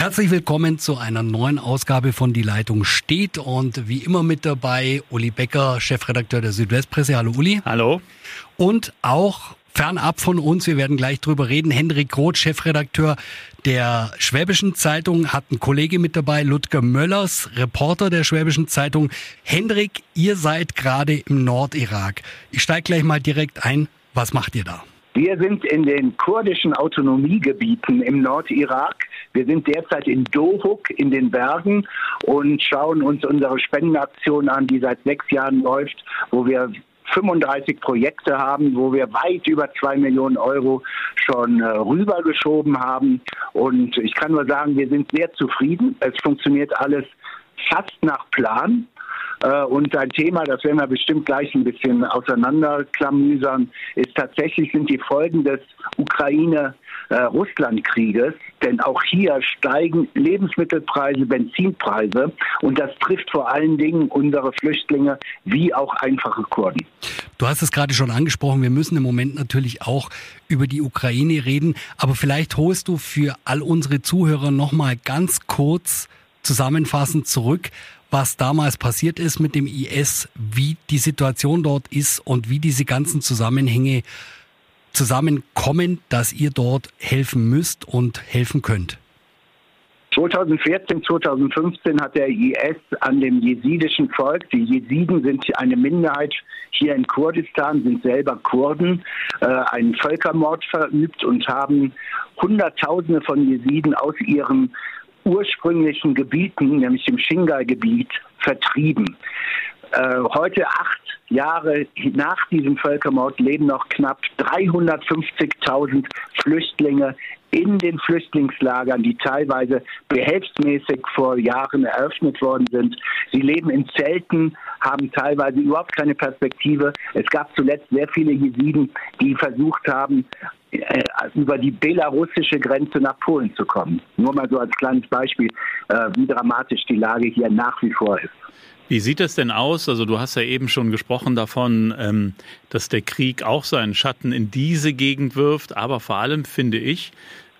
Herzlich willkommen zu einer neuen Ausgabe von Die Leitung steht und wie immer mit dabei Uli Becker, Chefredakteur der Südwestpresse. Hallo Uli. Hallo. Und auch fernab von uns, wir werden gleich drüber reden, Hendrik Roth, Chefredakteur der Schwäbischen Zeitung, hat einen Kollege mit dabei, Ludger Möllers, Reporter der Schwäbischen Zeitung. Hendrik, ihr seid gerade im Nordirak. Ich steige gleich mal direkt ein. Was macht ihr da? Wir sind in den kurdischen Autonomiegebieten im Nordirak. Wir sind derzeit in Dohuk in den Bergen und schauen uns unsere Spendenaktion an, die seit sechs Jahren läuft, wo wir 35 Projekte haben, wo wir weit über zwei Millionen Euro schon äh, rübergeschoben haben. Und ich kann nur sagen, wir sind sehr zufrieden. Es funktioniert alles fast nach Plan. Äh, und ein Thema, das werden wir bestimmt gleich ein bisschen auseinanderklamüsern, ist tatsächlich sind die Folgen des Ukraine-Russland-Krieges. Denn auch hier steigen Lebensmittelpreise, Benzinpreise und das trifft vor allen Dingen unsere Flüchtlinge wie auch einfache Kurden. Du hast es gerade schon angesprochen, wir müssen im Moment natürlich auch über die Ukraine reden, aber vielleicht holst du für all unsere Zuhörer noch mal ganz kurz zusammenfassend zurück, was damals passiert ist mit dem IS, wie die Situation dort ist und wie diese ganzen Zusammenhänge zusammenkommen, dass ihr dort helfen müsst und helfen könnt? 2014, 2015 hat der IS an dem jesidischen Volk, die Jesiden sind eine Minderheit hier in Kurdistan, sind selber Kurden, äh, einen Völkermord verübt und haben Hunderttausende von Jesiden aus ihren ursprünglichen Gebieten, nämlich dem Shingal-Gebiet, vertrieben. Äh, heute, acht Jahre nach diesem Völkermord, leben noch knapp 350.000 Flüchtlinge in den Flüchtlingslagern, die teilweise behelfsmäßig vor Jahren eröffnet worden sind. Sie leben in Zelten, haben teilweise überhaupt keine Perspektive. Es gab zuletzt sehr viele Jesiden, die versucht haben, äh, über die belarussische Grenze nach Polen zu kommen. Nur mal so als kleines Beispiel, äh, wie dramatisch die Lage hier nach wie vor ist. Wie sieht es denn aus? Also du hast ja eben schon gesprochen davon, ähm, dass der Krieg auch seinen Schatten in diese Gegend wirft, aber vor allem finde ich,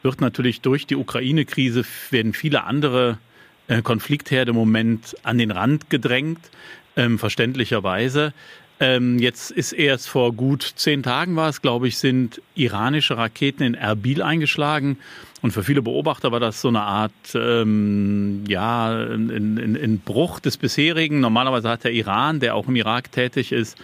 wird natürlich durch die Ukraine-Krise werden viele andere äh, Konfliktherde im Moment an den Rand gedrängt, ähm, verständlicherweise. Ähm, jetzt ist erst vor gut zehn Tagen war es, glaube ich, sind iranische Raketen in Erbil eingeschlagen. Und für viele Beobachter war das so eine Art, ähm, ja, ein, Bruch des bisherigen. Normalerweise hat der Iran, der auch im Irak tätig ist,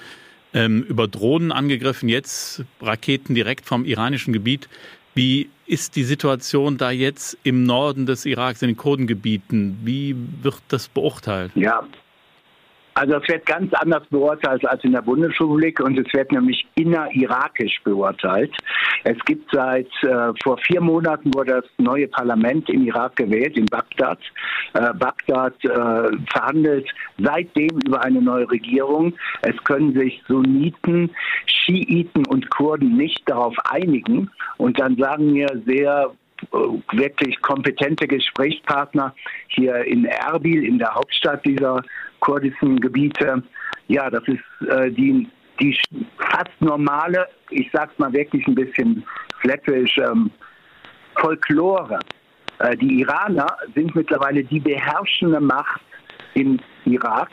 ähm, über Drohnen angegriffen, jetzt Raketen direkt vom iranischen Gebiet. Wie ist die Situation da jetzt im Norden des Iraks, in den Kurdengebieten? Wie wird das beurteilt? Ja, also es wird ganz anders beurteilt als in der Bundesrepublik und es wird nämlich innerirakisch beurteilt. Es gibt seit äh, vor vier Monaten wurde das neue Parlament im Irak gewählt, in Bagdad. Äh, Bagdad äh, verhandelt seitdem über eine neue Regierung. Es können sich Sunniten, Schiiten und Kurden nicht darauf einigen. Und dann sagen mir sehr wirklich kompetente Gesprächspartner hier in Erbil, in der Hauptstadt dieser kurdischen Gebiete. Ja, das ist äh, die, die fast normale, ich sag's mal wirklich ein bisschen flättisch, ähm, Folklore. Äh, die Iraner sind mittlerweile die beherrschende Macht im Irak.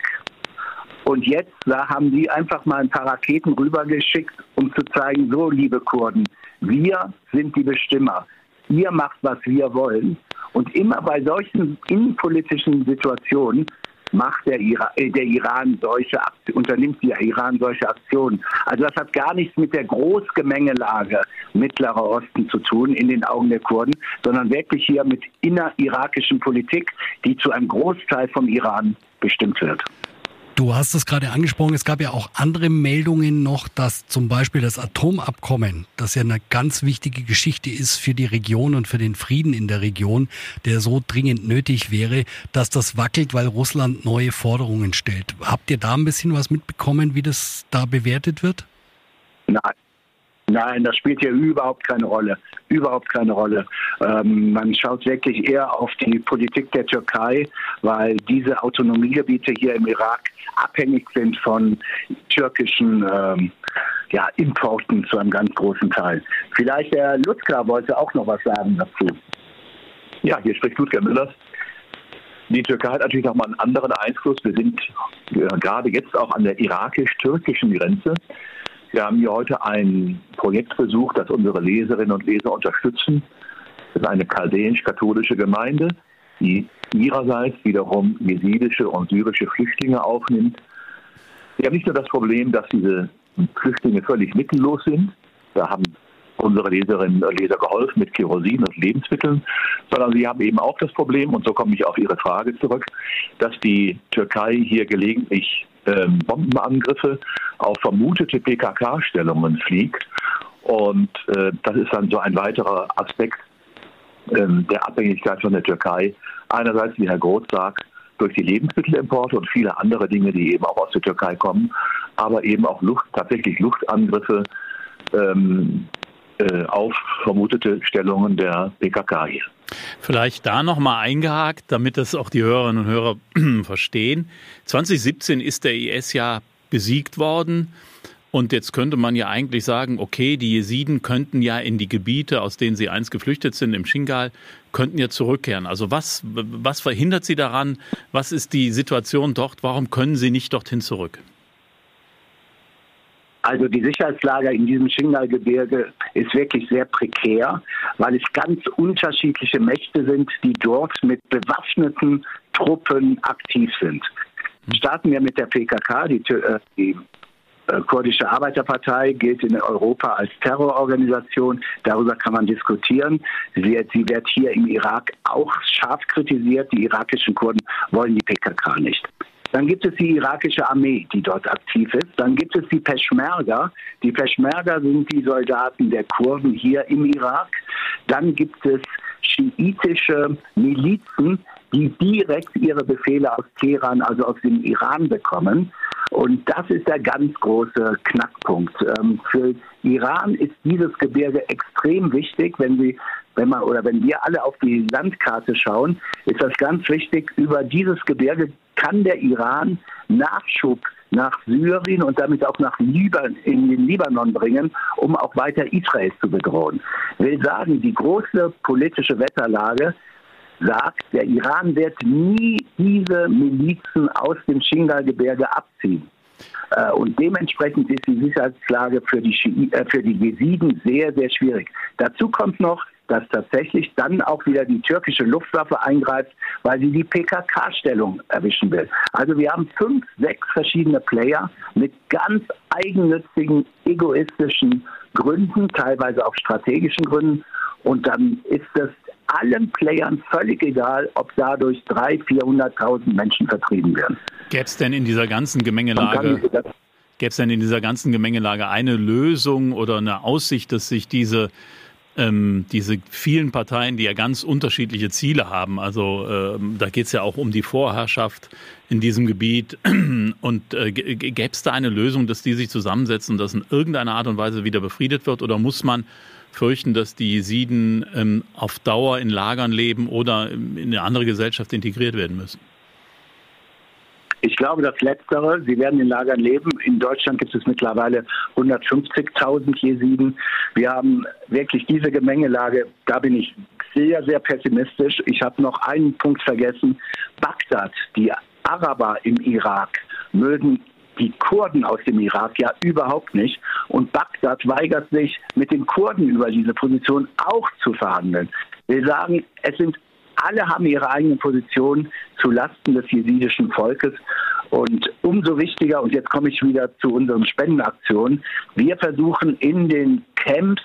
Und jetzt da haben die einfach mal ein paar Raketen rübergeschickt, um zu zeigen, so liebe Kurden, wir sind die Bestimmer. Ihr macht, was wir wollen. Und immer bei solchen innenpolitischen Situationen macht der, Ira äh, der Iran solche unternimmt der Iran solche Aktionen. Also das hat gar nichts mit der Großgemengelage Mittlerer Osten zu tun in den Augen der Kurden, sondern wirklich hier mit innerirakischen Politik, die zu einem Großteil vom Iran bestimmt wird. Du hast es gerade angesprochen, es gab ja auch andere Meldungen noch, dass zum Beispiel das Atomabkommen, das ja eine ganz wichtige Geschichte ist für die Region und für den Frieden in der Region, der so dringend nötig wäre, dass das wackelt, weil Russland neue Forderungen stellt. Habt ihr da ein bisschen was mitbekommen, wie das da bewertet wird? Nein, Nein, das spielt hier überhaupt keine Rolle. Überhaupt keine Rolle. Ähm, man schaut wirklich eher auf die Politik der Türkei, weil diese Autonomiegebiete hier im Irak abhängig sind von türkischen ähm, ja, Importen zu einem ganz großen Teil. Vielleicht der Lutka wollte auch noch was sagen dazu. Ja, hier spricht Ludger Müllers. Die Türkei hat natürlich nochmal einen anderen Einfluss. Wir sind äh, gerade jetzt auch an der irakisch-türkischen Grenze. Wir haben hier heute ein Projekt besucht, das unsere Leserinnen und Leser unterstützen. Das ist eine chaldäisch-katholische Gemeinde, die ihrerseits wiederum jesidische und syrische Flüchtlinge aufnimmt. Wir haben nicht nur das Problem, dass diese Flüchtlinge völlig mittellos sind. Da haben unsere Leserinnen und Leser geholfen mit Kerosin und Lebensmitteln, sondern sie haben eben auch das Problem, und so komme ich auf Ihre Frage zurück, dass die Türkei hier gelegentlich ähm, Bombenangriffe auf vermutete PKK-Stellungen fliegt. Und äh, das ist dann so ein weiterer Aspekt ähm, der Abhängigkeit von der Türkei. Einerseits, wie Herr Groth sagt, durch die Lebensmittelimporte und viele andere Dinge, die eben auch aus der Türkei kommen, aber eben auch Luft, tatsächlich Luftangriffe ähm, äh, auf vermutete Stellungen der PKK hier. Vielleicht da nochmal eingehakt, damit das auch die Hörerinnen und Hörer verstehen. 2017 ist der IS ja besiegt worden. Und jetzt könnte man ja eigentlich sagen, okay, die Jesiden könnten ja in die Gebiete, aus denen sie einst geflüchtet sind, im Shingal, könnten ja zurückkehren. Also was, was verhindert sie daran? Was ist die Situation dort? Warum können sie nicht dorthin zurück? Also die Sicherheitslage in diesem Shingal-Gebirge ist wirklich sehr prekär, weil es ganz unterschiedliche Mächte sind, die dort mit bewaffneten Truppen aktiv sind. Hm. Starten wir mit der PKK, die, äh, die äh, kurdische Arbeiterpartei gilt in Europa als Terrororganisation. Darüber kann man diskutieren. Sie, sie wird hier im Irak auch scharf kritisiert. Die irakischen Kurden wollen die PKK nicht. Dann gibt es die irakische Armee, die dort aktiv ist. Dann gibt es die Peschmerga. Die Peschmerga sind die Soldaten der Kurden hier im Irak. Dann gibt es schiitische Milizen, die direkt ihre Befehle aus Teheran, also aus dem Iran bekommen. Und das ist der ganz große Knackpunkt. Ähm, für Iran ist dieses Gebirge extrem wichtig, wenn sie wenn man oder wenn wir alle auf die Landkarte schauen, ist das ganz wichtig. Über dieses Gebirge kann der Iran Nachschub nach Syrien und damit auch nach Liban, in den Libanon bringen, um auch weiter Israel zu bedrohen. Ich will sagen, die große politische Wetterlage sagt, der Iran wird nie diese Milizen aus dem Shingal-Gebirge abziehen. Äh, und dementsprechend ist die Sicherheitslage für die, äh, für die Jesiden sehr, sehr schwierig. Dazu kommt noch, dass tatsächlich dann auch wieder die türkische Luftwaffe eingreift, weil sie die PKK-Stellung erwischen will. Also wir haben fünf, sechs verschiedene Player mit ganz eigennützigen, egoistischen Gründen, teilweise auch strategischen Gründen. Und dann ist es allen Playern völlig egal, ob dadurch 300.000, 400.000 Menschen vertrieben werden. Gäbe es denn in dieser ganzen Gemengelage... Gäbe es denn in dieser ganzen Gemengelage eine Lösung oder eine Aussicht, dass sich diese ähm, diese vielen Parteien, die ja ganz unterschiedliche Ziele haben. Also ähm, da geht es ja auch um die Vorherrschaft in diesem Gebiet. Und äh, gäbe es da eine Lösung, dass die sich zusammensetzen und das in irgendeiner Art und Weise wieder befriedet wird? Oder muss man fürchten, dass die Jesiden ähm, auf Dauer in Lagern leben oder in eine andere Gesellschaft integriert werden müssen? Ich glaube, das Letztere. Sie werden in Lagern leben. In Deutschland gibt es mittlerweile 150.000 Jesiden. Wir haben wirklich diese Gemengelage. Da bin ich sehr, sehr pessimistisch. Ich habe noch einen Punkt vergessen. Bagdad, die Araber im Irak, mögen die Kurden aus dem Irak ja überhaupt nicht. Und Bagdad weigert sich, mit den Kurden über diese Position auch zu verhandeln. Wir sagen, es sind alle haben ihre eigene Position zu Lasten des jesidischen Volkes. Und umso wichtiger, und jetzt komme ich wieder zu unseren Spendenaktionen, wir versuchen in den Camps,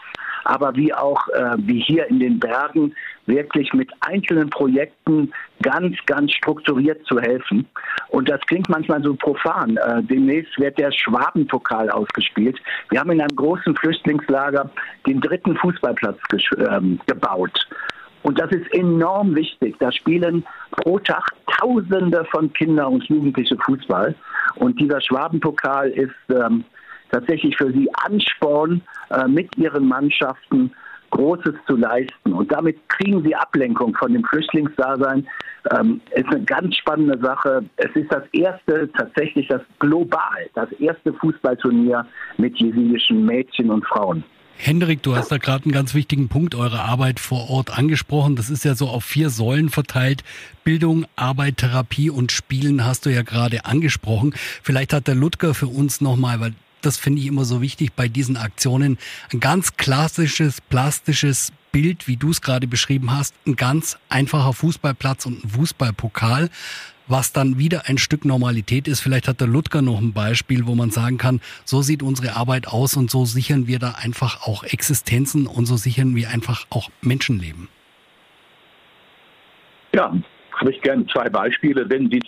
aber wie auch äh, wie hier in den Bergen, wirklich mit einzelnen Projekten ganz, ganz strukturiert zu helfen. Und das klingt manchmal so profan. Äh, demnächst wird der Schwabenpokal ausgespielt. Wir haben in einem großen Flüchtlingslager den dritten Fußballplatz äh, gebaut. Und das ist enorm wichtig. Da spielen pro Tag Tausende von Kindern und Jugendlichen Fußball. Und dieser Schwabenpokal ist ähm, tatsächlich für sie Ansporn, äh, mit ihren Mannschaften Großes zu leisten. Und damit kriegen sie Ablenkung von dem Flüchtlingsdasein. Ähm, ist eine ganz spannende Sache. Es ist das erste, tatsächlich das global, das erste Fußballturnier mit jesidischen Mädchen und Frauen. Hendrik, du hast da gerade einen ganz wichtigen Punkt eurer Arbeit vor Ort angesprochen. Das ist ja so auf vier Säulen verteilt. Bildung, Arbeit, Therapie und Spielen hast du ja gerade angesprochen. Vielleicht hat der Ludger für uns nochmal, weil das finde ich immer so wichtig bei diesen Aktionen, ein ganz klassisches, plastisches Bild, wie du es gerade beschrieben hast. Ein ganz einfacher Fußballplatz und ein Fußballpokal was dann wieder ein Stück Normalität ist. Vielleicht hat der Ludger noch ein Beispiel, wo man sagen kann, so sieht unsere Arbeit aus und so sichern wir da einfach auch Existenzen und so sichern wir einfach auch Menschenleben. Ja, habe ich gerne zwei Beispiele. Wenn Sie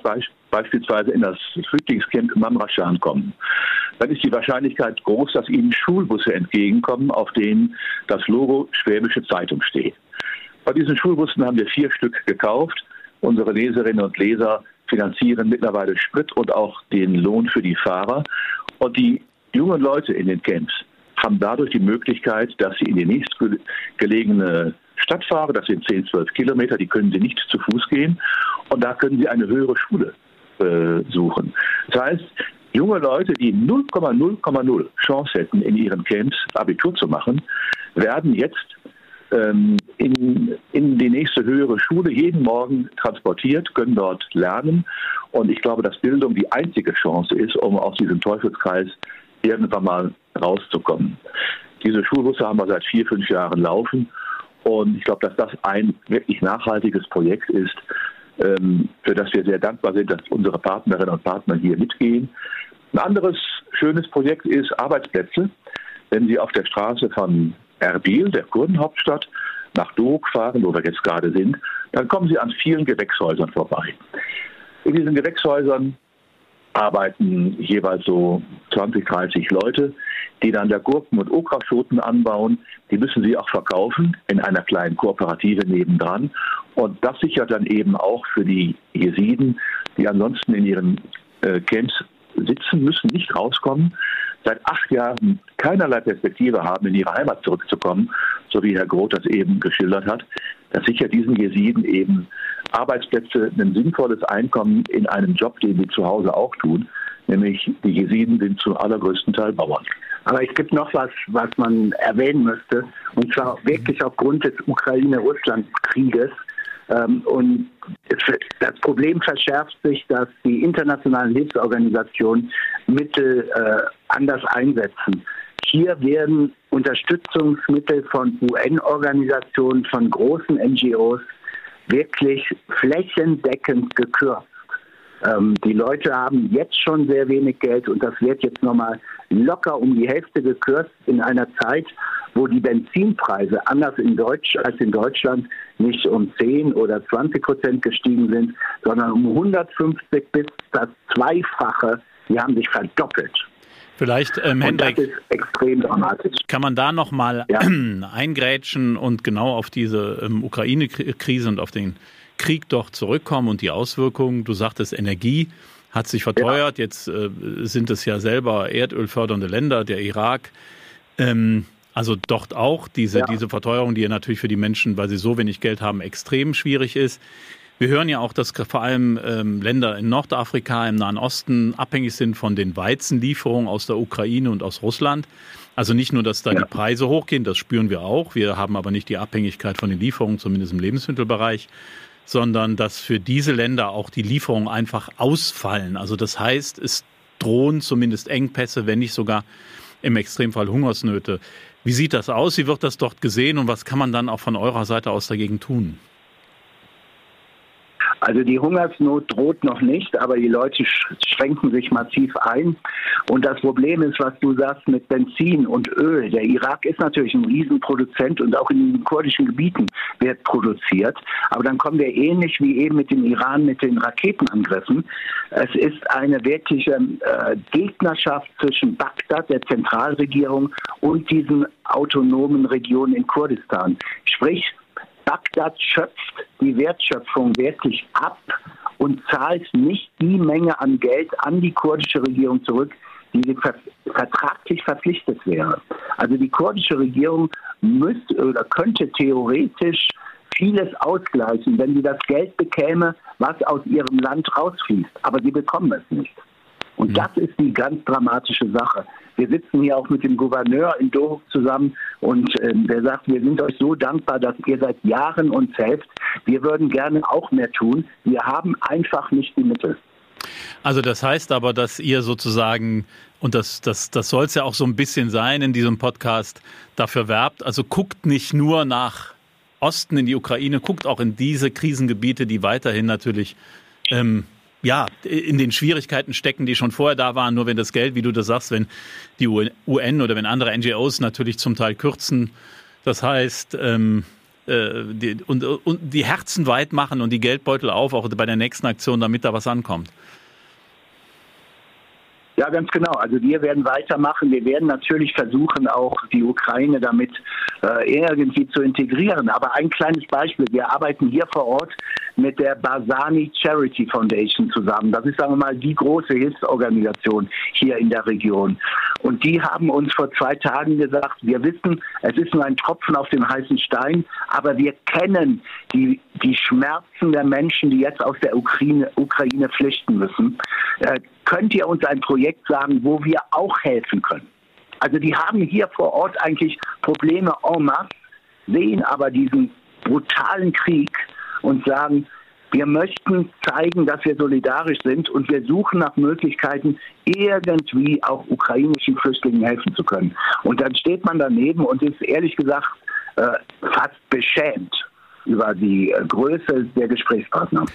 beispielsweise in das Flüchtlingscamp in Mamraschan kommen, dann ist die Wahrscheinlichkeit groß, dass Ihnen Schulbusse entgegenkommen, auf denen das Logo Schwäbische Zeitung steht. Bei diesen Schulbussen haben wir vier Stück gekauft Unsere Leserinnen und Leser finanzieren mittlerweile Sprit und auch den Lohn für die Fahrer. Und die jungen Leute in den Camps haben dadurch die Möglichkeit, dass sie in die nächstgelegene Stadt fahren. Das sind 10, 12 Kilometer, die können sie nicht zu Fuß gehen. Und da können sie eine höhere Schule äh, suchen. Das heißt, junge Leute, die 0,0,0 Chance hätten, in ihren Camps Abitur zu machen, werden jetzt ähm, in, in die nächste höhere Schule jeden Morgen transportiert, können dort lernen. Und ich glaube, dass Bildung die einzige Chance ist, um aus diesem Teufelskreis irgendwann mal rauszukommen. Diese Schulbusse haben wir seit vier, fünf Jahren laufen. Und ich glaube, dass das ein wirklich nachhaltiges Projekt ist, ähm, für das wir sehr dankbar sind, dass unsere Partnerinnen und Partner hier mitgehen. Ein anderes schönes Projekt ist Arbeitsplätze. Wenn Sie auf der Straße von Erbil, der Kurdenhauptstadt, nach Dohuk fahren, wo wir jetzt gerade sind, dann kommen Sie an vielen Gewächshäusern vorbei. In diesen Gewächshäusern arbeiten jeweils so 20, 30 Leute, die dann der Gurken und Okraschoten anbauen. Die müssen sie auch verkaufen in einer kleinen Kooperative nebendran. Und das sichert dann eben auch für die Jesiden, die ansonsten in ihren äh, Camps sitzen müssen, nicht rauskommen, seit acht Jahren keinerlei Perspektive haben, in ihre Heimat zurückzukommen, so wie Herr Groth das eben geschildert hat, dass sicher diesen Jesiden eben Arbeitsplätze, ein sinnvolles Einkommen in einem Job, den sie zu Hause auch tun, nämlich die Jesiden sind zum allergrößten Teil Bauern. Aber es gibt noch was, was man erwähnen müsste, und zwar wirklich aufgrund des Ukraine-Russland-Krieges ähm, und das Problem verschärft sich, dass die internationalen Hilfsorganisationen Mittel äh, anders einsetzen. Hier werden Unterstützungsmittel von UN-Organisationen, von großen NGOs wirklich flächendeckend gekürzt. Ähm, die Leute haben jetzt schon sehr wenig Geld und das wird jetzt nochmal locker um die Hälfte gekürzt in einer Zeit, wo die Benzinpreise anders in Deutsch als in Deutschland nicht um 10 oder 20 Prozent gestiegen sind, sondern um 150 bis das Zweifache. Die haben sich verdoppelt. Vielleicht, ähm, Hendrik, kann man da nochmal ja. eingrätschen und genau auf diese ähm, Ukraine-Krise und auf den Krieg doch zurückkommen und die Auswirkungen. Du sagtest, Energie hat sich verteuert. Ja. Jetzt äh, sind es ja selber erdölfördernde Länder, der Irak. Ähm, also dort auch diese, ja. diese Verteuerung, die ja natürlich für die Menschen, weil sie so wenig Geld haben, extrem schwierig ist. Wir hören ja auch, dass vor allem ähm, Länder in Nordafrika, im Nahen Osten abhängig sind von den Weizenlieferungen aus der Ukraine und aus Russland. Also nicht nur, dass da ja. die Preise hochgehen, das spüren wir auch. Wir haben aber nicht die Abhängigkeit von den Lieferungen, zumindest im Lebensmittelbereich, sondern dass für diese Länder auch die Lieferungen einfach ausfallen. Also das heißt, es drohen zumindest Engpässe, wenn nicht sogar im Extremfall Hungersnöte. Wie sieht das aus? Wie wird das dort gesehen und was kann man dann auch von eurer Seite aus dagegen tun? Also die Hungersnot droht noch nicht, aber die Leute schränken sich massiv ein. Und das Problem ist, was du sagst mit Benzin und Öl. Der Irak ist natürlich ein Riesenproduzent und auch in den kurdischen Gebieten wird produziert. Aber dann kommen wir ähnlich wie eben mit dem Iran mit den Raketenangriffen. Es ist eine wirkliche äh, Gegnerschaft zwischen Bagdad, der Zentralregierung, und diesen autonomen Regionen in Kurdistan. Sprich, Bagdad schöpft die Wertschöpfung wirklich ab und zahlt nicht die Menge an Geld an die kurdische Regierung zurück, die sie vertraglich verpflichtet wäre. Also die kurdische Regierung müsste oder könnte theoretisch vieles ausgleichen, wenn sie das Geld bekäme, was aus ihrem Land rausfließt. Aber sie bekommen es nicht. Und mhm. das ist die ganz dramatische Sache. Wir sitzen hier auch mit dem Gouverneur in Dohuk zusammen und äh, der sagt, wir sind euch so dankbar, dass ihr seit Jahren uns helft. Wir würden gerne auch mehr tun. Wir haben einfach nicht die Mittel. Also das heißt aber, dass ihr sozusagen, und das, das, das soll es ja auch so ein bisschen sein in diesem Podcast, dafür werbt, also guckt nicht nur nach Osten in die Ukraine, guckt auch in diese Krisengebiete, die weiterhin natürlich ähm, ja, in den Schwierigkeiten stecken, die schon vorher da waren. Nur wenn das Geld, wie du das sagst, wenn die UN oder wenn andere NGOs natürlich zum Teil kürzen, das heißt, ähm, äh, die, und, und die Herzen weit machen und die Geldbeutel auf, auch bei der nächsten Aktion, damit da was ankommt. Ja, ganz genau. Also wir werden weitermachen. Wir werden natürlich versuchen, auch die Ukraine damit äh, irgendwie zu integrieren. Aber ein kleines Beispiel. Wir arbeiten hier vor Ort mit der Basani Charity Foundation zusammen. Das ist, sagen wir mal, die große Hilfsorganisation hier in der Region. Und die haben uns vor zwei Tagen gesagt, wir wissen, es ist nur ein Tropfen auf dem heißen Stein, aber wir kennen die, die Schmerzen der Menschen, die jetzt aus der Ukraine, Ukraine flüchten müssen. Äh, könnt ihr uns ein Projekt sagen, wo wir auch helfen können? Also die haben hier vor Ort eigentlich Probleme en masse, sehen aber diesen brutalen Krieg und sagen, wir möchten zeigen, dass wir solidarisch sind und wir suchen nach Möglichkeiten, irgendwie auch ukrainischen Flüchtlingen helfen zu können. Und dann steht man daneben und ist ehrlich gesagt äh, fast beschämt über die äh, Größe der Gesprächspartner.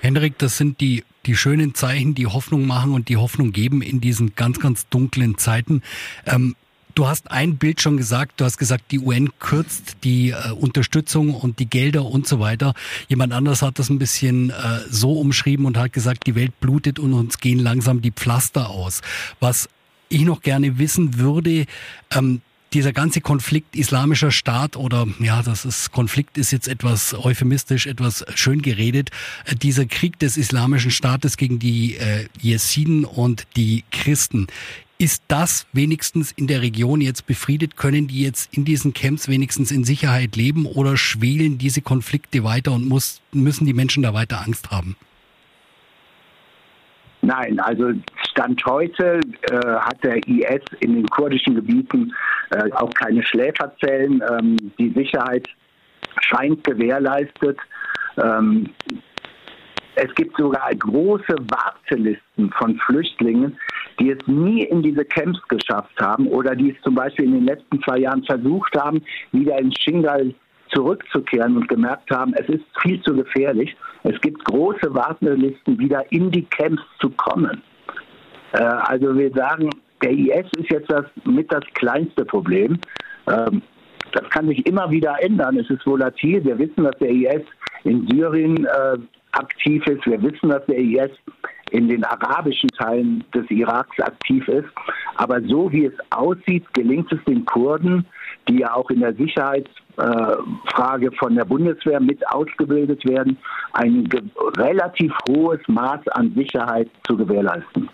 Hendrik, das sind die, die schönen Zeichen, die Hoffnung machen und die Hoffnung geben in diesen ganz, ganz dunklen Zeiten. Ähm, Du hast ein Bild schon gesagt, du hast gesagt, die UN kürzt die äh, Unterstützung und die Gelder und so weiter. Jemand anders hat das ein bisschen äh, so umschrieben und hat gesagt, die Welt blutet und uns gehen langsam die Pflaster aus. Was ich noch gerne wissen würde, ähm, dieser ganze Konflikt islamischer Staat oder ja, das ist Konflikt ist jetzt etwas euphemistisch, etwas schön geredet. Äh, dieser Krieg des islamischen Staates gegen die äh, Jesiden und die Christen. Ist das wenigstens in der Region jetzt befriedet? Können die jetzt in diesen Camps wenigstens in Sicherheit leben oder schwelen diese Konflikte weiter und muss, müssen die Menschen da weiter Angst haben? Nein, also Stand heute äh, hat der IS in den kurdischen Gebieten äh, auch keine Schläferzellen. Ähm, die Sicherheit scheint gewährleistet. Ähm, es gibt sogar große Wartelisten von Flüchtlingen, die es nie in diese Camps geschafft haben oder die es zum Beispiel in den letzten zwei Jahren versucht haben, wieder in Shingal zurückzukehren und gemerkt haben, es ist viel zu gefährlich. Es gibt große Wartelisten, wieder in die Camps zu kommen. Äh, also wir sagen, der IS ist jetzt das mit das kleinste Problem. Ähm, das kann sich immer wieder ändern. Es ist volatil. Wir wissen, dass der IS in Syrien äh, aktiv ist. Wir wissen, dass der IS in den arabischen Teilen des Iraks aktiv ist. Aber so wie es aussieht, gelingt es den Kurden, die ja auch in der Sicherheitsfrage von der Bundeswehr mit ausgebildet werden, ein relativ hohes Maß an Sicherheit zu gewährleisten.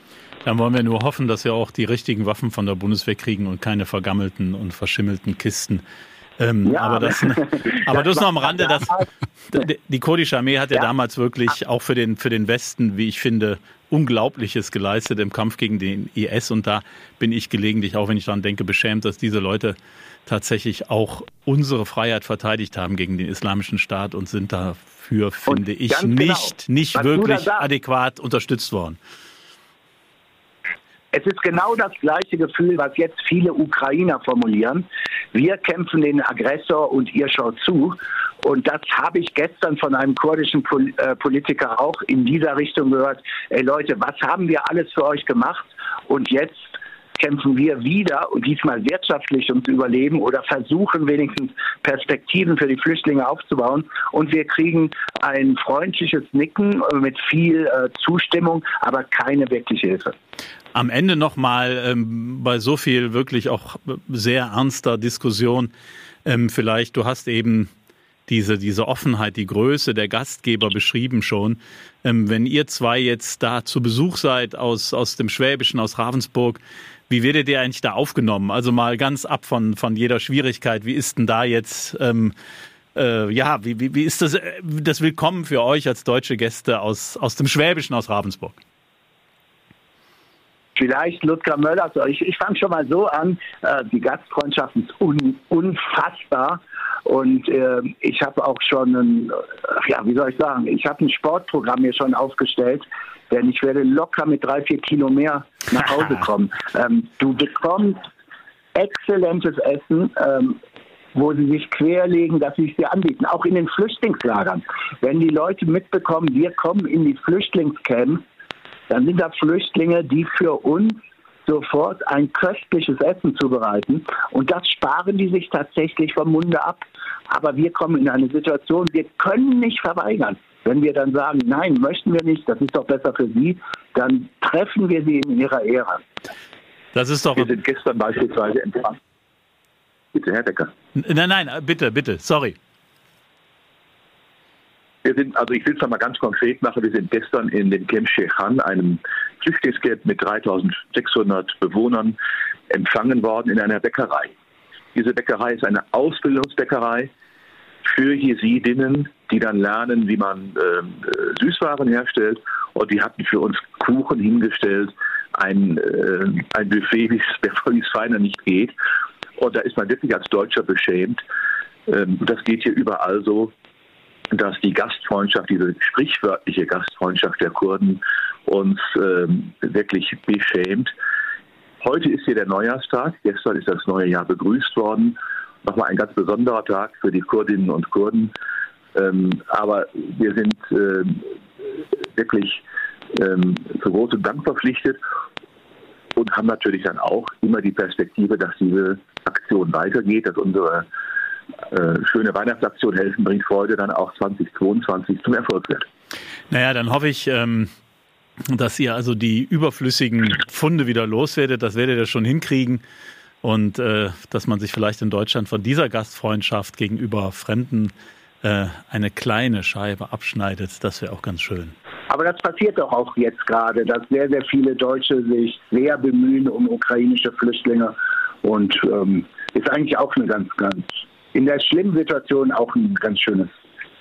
Dann wollen wir nur hoffen, dass wir auch die richtigen Waffen von der Bundeswehr kriegen und keine vergammelten und verschimmelten Kisten. Ähm, ja, aber das, aber das, das noch am Rande. Das, die kurdische Armee hat ja, ja, damals wirklich auch für den, für den Westen, wie ich finde, Unglaubliches geleistet im Kampf gegen den IS. Und da bin ich gelegentlich, auch wenn ich daran denke, beschämt, dass diese Leute tatsächlich auch unsere Freiheit verteidigt haben gegen den islamischen Staat und sind dafür, finde und ich, nicht, genau, nicht wirklich adäquat unterstützt worden. Es ist genau das gleiche Gefühl, was jetzt viele Ukrainer formulieren. Wir kämpfen den Aggressor und ihr schaut zu. Und das habe ich gestern von einem kurdischen äh, Politiker auch in dieser Richtung gehört. Ey Leute, was haben wir alles für euch gemacht? Und jetzt kämpfen wir wieder und diesmal wirtschaftlich ums Überleben oder versuchen wenigstens Perspektiven für die Flüchtlinge aufzubauen. Und wir kriegen ein freundliches Nicken mit viel äh, Zustimmung, aber keine wirkliche Hilfe. Am Ende nochmal ähm, bei so viel wirklich auch sehr ernster Diskussion ähm, vielleicht, du hast eben diese, diese Offenheit, die Größe der Gastgeber beschrieben schon. Ähm, wenn ihr zwei jetzt da zu Besuch seid aus, aus dem Schwäbischen, aus Ravensburg, wie werdet ihr eigentlich da aufgenommen? Also mal ganz ab von, von jeder Schwierigkeit. Wie ist denn da jetzt, ähm, äh, ja, wie, wie, wie ist das, äh, das Willkommen für euch als deutsche Gäste aus, aus dem Schwäbischen, aus Ravensburg? Vielleicht Ludger Möller. Ich, ich fange schon mal so an. Äh, die Gastfreundschaft ist un, unfassbar. Und äh, ich habe auch schon ein, ja, wie soll ich sagen, ich habe ein Sportprogramm hier schon aufgestellt, denn ich werde locker mit drei, vier Kilo mehr nach Hause kommen. Ähm, du bekommst exzellentes Essen. Ähm, wo sie sich querlegen, dass sie es dir anbieten. Auch in den Flüchtlingslagern. Wenn die Leute mitbekommen, wir kommen in die Flüchtlingscamps, dann sind das Flüchtlinge, die für uns sofort ein köstliches Essen zubereiten. Und das sparen die sich tatsächlich vom Munde ab. Aber wir kommen in eine Situation, wir können nicht verweigern. Wenn wir dann sagen, nein, möchten wir nicht, das ist doch besser für Sie, dann treffen wir Sie in Ihrer Ehre. Das ist doch. Wir sind gestern beispielsweise empfangen. Bitte, Herr Decker. Nein, nein, bitte, bitte, sorry. Wir sind, also ich will es nochmal ganz konkret machen, wir sind gestern in dem Camp Shechan, einem Flüchtlingscamp mit 3600 Bewohnern, empfangen worden in einer Bäckerei. Diese Bäckerei ist eine Ausbildungsbäckerei für Jesidinnen, die dann lernen, wie man ähm, äh, Süßwaren herstellt. Und die hatten für uns Kuchen hingestellt, ein, äh, ein Buffet, wie es feiner nicht geht. Und da ist man wirklich als Deutscher beschämt. Ähm, das geht hier überall so dass die Gastfreundschaft, diese sprichwörtliche Gastfreundschaft der Kurden uns ähm, wirklich beschämt. Heute ist hier der Neujahrstag, gestern ist das neue Jahr begrüßt worden. Nochmal ein ganz besonderer Tag für die Kurdinnen und Kurden. Ähm, aber wir sind äh, wirklich ähm, zu großem Dank verpflichtet und haben natürlich dann auch immer die Perspektive, dass diese Aktion weitergeht, dass unsere schöne Weihnachtsaktion Helfen bringt Freude dann auch 2022 zum Erfolg wird. Naja, dann hoffe ich, ähm, dass ihr also die überflüssigen Funde wieder loswerdet. Das werdet ihr schon hinkriegen. Und äh, dass man sich vielleicht in Deutschland von dieser Gastfreundschaft gegenüber Fremden äh, eine kleine Scheibe abschneidet, das wäre auch ganz schön. Aber das passiert doch auch jetzt gerade, dass sehr, sehr viele Deutsche sich sehr bemühen um ukrainische Flüchtlinge. Und ähm, ist eigentlich auch eine ganz, ganz in der schlimmen Situation auch ein ganz schönes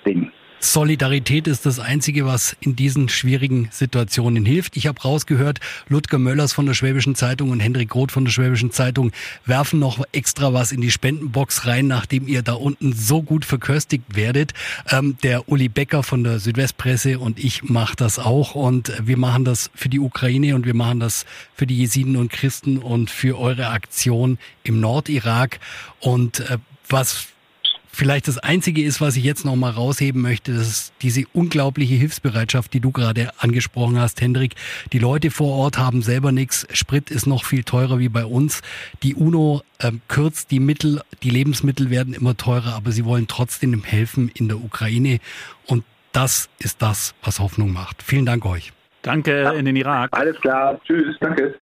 Ding. Solidarität ist das Einzige, was in diesen schwierigen Situationen hilft. Ich habe rausgehört, Ludger Möllers von der Schwäbischen Zeitung und Hendrik Roth von der Schwäbischen Zeitung werfen noch extra was in die Spendenbox rein, nachdem ihr da unten so gut verköstigt werdet. Ähm, der Uli Becker von der Südwestpresse und ich mache das auch und wir machen das für die Ukraine und wir machen das für die Jesiden und Christen und für eure Aktion im Nordirak und äh, was vielleicht das Einzige ist, was ich jetzt noch mal rausheben möchte, das ist diese unglaubliche Hilfsbereitschaft, die du gerade angesprochen hast, Hendrik. Die Leute vor Ort haben selber nichts. Sprit ist noch viel teurer wie bei uns. Die UNO äh, kürzt die Mittel, die Lebensmittel werden immer teurer, aber sie wollen trotzdem helfen in der Ukraine. Und das ist das, was Hoffnung macht. Vielen Dank euch. Danke in den Irak. Alles klar. Tschüss. Danke.